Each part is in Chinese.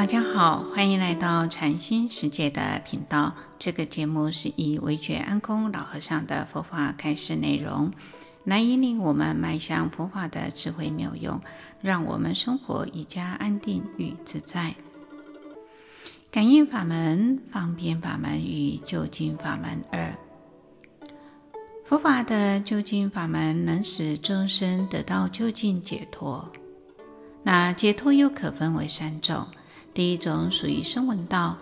大家好，欢迎来到禅心世界的频道。这个节目是以惟觉安公老和尚的佛法开示内容，来引领我们迈向佛法的智慧妙用，让我们生活更加安定与自在。感应法门、方便法门与究竟法门二。佛法的究竟法门能使众生得到究竟解脱。那解脱又可分为三种。第一种属于声闻道，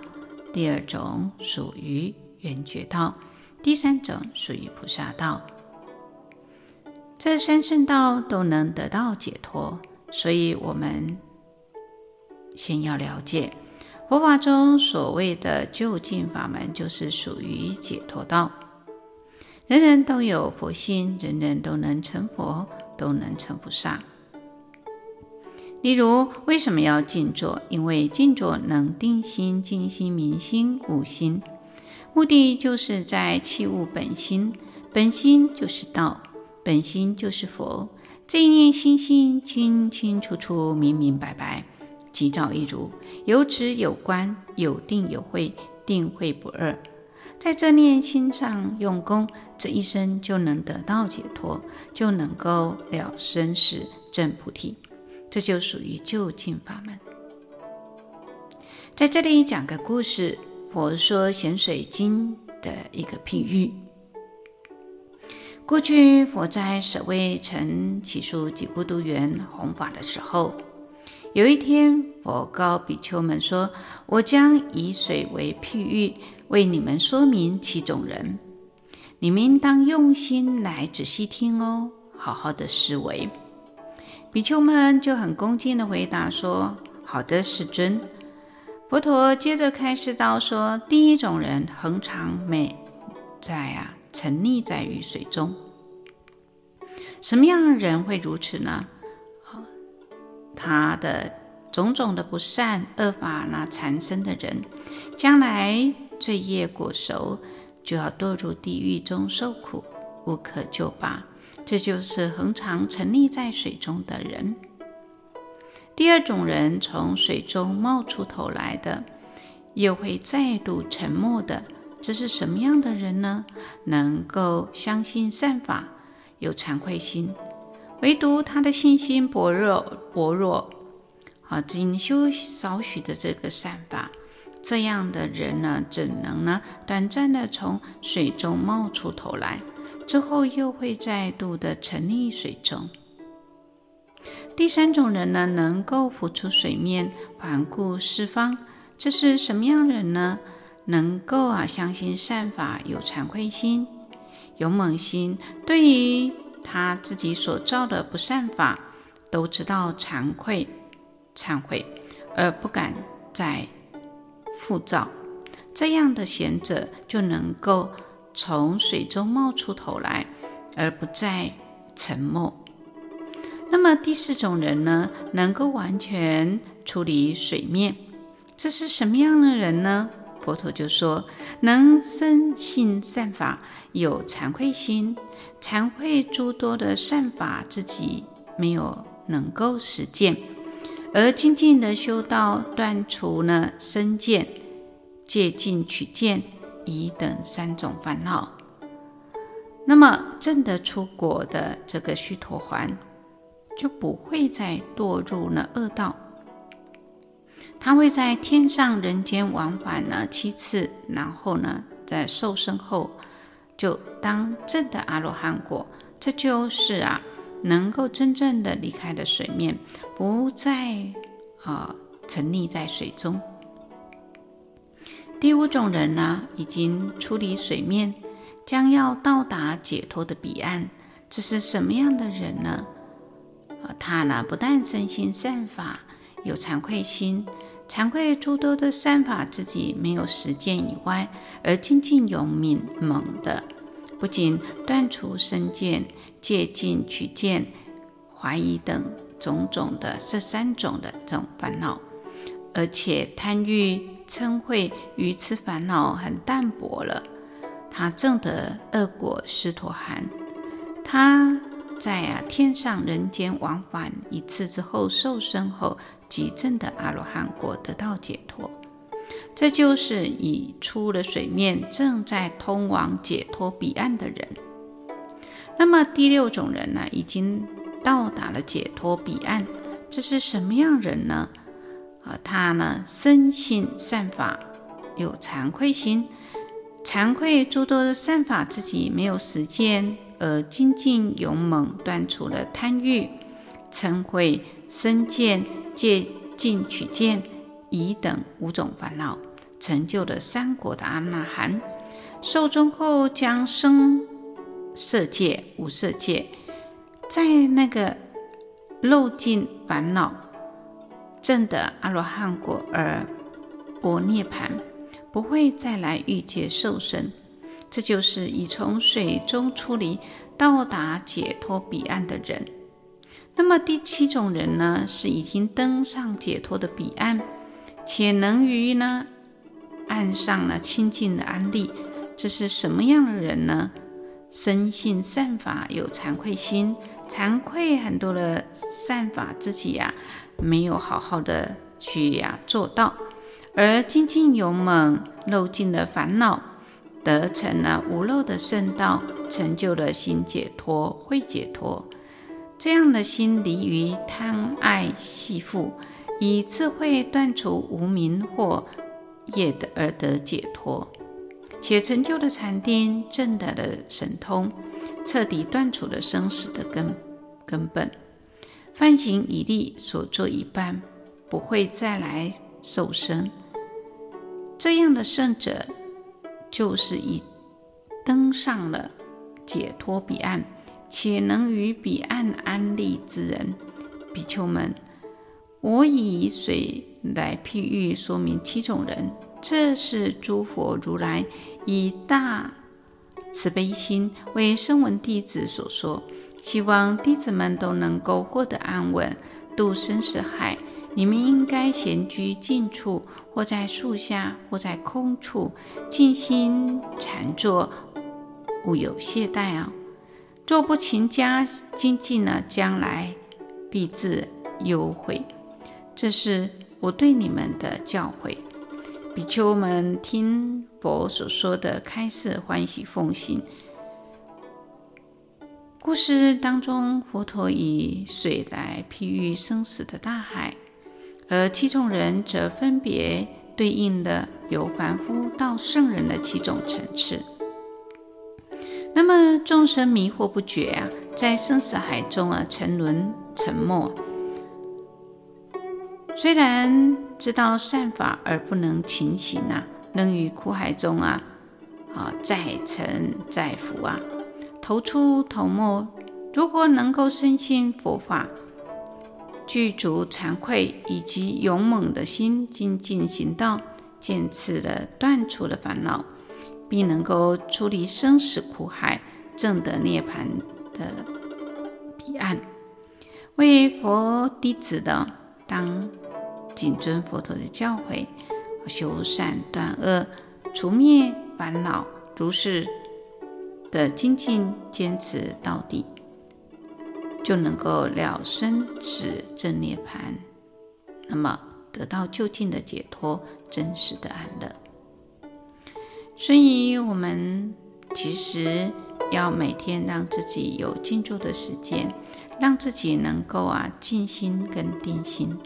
第二种属于缘觉道，第三种属于菩萨道。这三圣道都能得到解脱，所以我们先要了解佛法中所谓的究竟法门，就是属于解脱道。人人都有佛心，人人都能成佛，都能成菩萨。例如，为什么要静坐？因为静坐能定心、静心、明心、悟心，目的就是在契悟本心。本心就是道，本心就是佛。这一念心心清清楚楚、明明白白，即照一如，有止有观，有定有慧，定慧不二。在这念心上用功，这一生就能得到解脱，就能够了生死、证菩提。这就属于就近法门。在这里讲个故事，佛说咸水经的一个譬喻。过去佛在舍卫城只树给孤独园弘法的时候，有一天佛告比丘们说：“我将以水为譬喻，为你们说明七种人，你们应当用心来仔细听哦，好好的思维。”比丘们就很恭敬地回答说：“好的，世尊。”佛陀接着开示道说：“第一种人恒常美在啊，沉溺在于水中。什么样的人会如此呢？他的种种的不善恶法那缠身的人，将来罪业果熟，就要堕入地狱中受苦，无可救拔。”这就是恒常沉溺在水中的人。第二种人从水中冒出头来的，又会再度沉没的，这是什么样的人呢？能够相信善法，有惭愧心，唯独他的信心薄弱，薄弱，啊，仅修少许的这个善法，这样的人呢，怎能呢，短暂的从水中冒出头来？之后又会再度的沉溺水中。第三种人呢，能够浮出水面，环顾四方，这是什么样人呢？能够啊，相信善法，有惭愧心，勇猛心，对于他自己所造的不善法，都知道惭愧、忏悔，而不敢再复造。这样的贤者就能够。从水中冒出头来，而不再沉没。那么第四种人呢，能够完全出离水面，这是什么样的人呢？佛陀就说：能生信善法，有惭愧心，惭愧诸多的善法自己没有能够实践，而精进的修道，断除呢身见、戒禁取见。疑等三种烦恼，那么证得出果的这个须陀洹，就不会再堕入了恶道。他会在天上人间往返呢七次，然后呢，在受生后就当证的阿罗汉果。这就是啊，能够真正的离开了水面，不再啊、沉溺在水中。第五种人呢，已经出离水面，将要到达解脱的彼岸。这是什么样的人呢？他呢，不但身心善法，有惭愧心，惭愧诸多的善法自己没有实践以外，而精进勇敏猛的，不仅断除身见、戒禁取见、怀疑等种种的这三种的这种烦恼，而且贪欲。嗔恚愚痴烦恼很淡薄了，他证得恶果须陀含，他在啊天上人间往返一次之后受生后极证的阿罗汉果得到解脱。这就是已出了水面，正在通往解脱彼岸的人。那么第六种人呢，已经到达了解脱彼岸，这是什么样人呢？啊，他呢，深信善法，有惭愧心，惭愧诸多的善法自己没有实践，而精进勇猛，断除了贪欲、嗔恚、身见、戒禁取见、疑等五种烦恼。成就了三果的阿那含，寿终后将生色界、无色界，在那个漏尽烦恼，证得阿罗汉果而般涅槃，不会再来欲界受生。这就是已从水中出离，到达解脱彼岸的人。那么第七种人呢，是已经登上解脱的彼岸，且能于呢。岸上呢，清净的安立，这是什么样的人呢？深信善法，有惭愧心，惭愧很多的善法自己呀、没有好好的去呀、做到，而精进勇猛，漏尽了烦恼，得成了无漏的圣道，成就了心解脱、慧解脱。这样的心离于贪爱系缚，以智慧断除无明或。业的而得解脱，且成就了禅定，正得了神通，彻底断除了生死的根根本。梵行已立，所作一半，不会再来受生。这样的圣者，就是已登上了解脱彼岸，且能于彼岸安立之人。比丘们，我以水来譬喻说明七种人，这是诸佛如来以大慈悲心为声闻弟子所说，希望弟子们都能够获得安稳，度生死海。你们应该闲居静处，或在树下，或在空处，静心禅坐，勿有懈怠啊！若不勤加精进呢，将来必自忧悔。这是我对你们的教诲，比丘们听佛所说的开示，欢喜奉行。故事当中，佛陀以水来譬喻生死的大海，而七种人则分别对应的由凡夫到圣人的七种层次。那么众生迷惑不觉啊，在生死海中啊，沉沦沉没。虽然知道善法而不能勤行啊，仍于苦海中啊，啊载沉载浮啊，头出头没。如果能够深信佛法，具足惭愧以及勇猛的心，精进行道，渐次的断除了烦恼，并能够出离生死苦海，证得涅槃的彼岸。为佛弟子的当。谨遵佛陀的教诲，修善断恶，除灭烦恼，如是的精进坚持到底，就能够了生死正涅槃，那么得到究竟的解脱，真实的安乐。所以，我们其实要每天让自己有静坐的时间，让自己能够啊静心跟定心。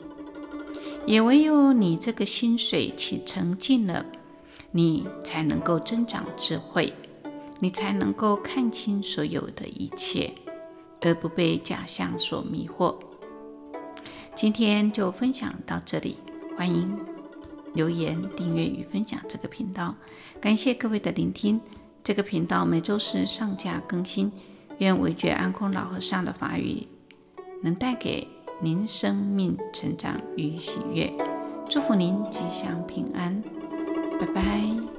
也唯有你这个心水起澄净了，你才能够增长智慧，你才能够看清所有的一切，而不被假象所迷惑。今天就分享到这里，欢迎留言、订阅与分享这个频道。感谢各位的聆听。这个频道每周四上架更新。愿韦觉安空老和尚的法语能带给。您生命成长与喜悦，祝福您吉祥平安，拜拜。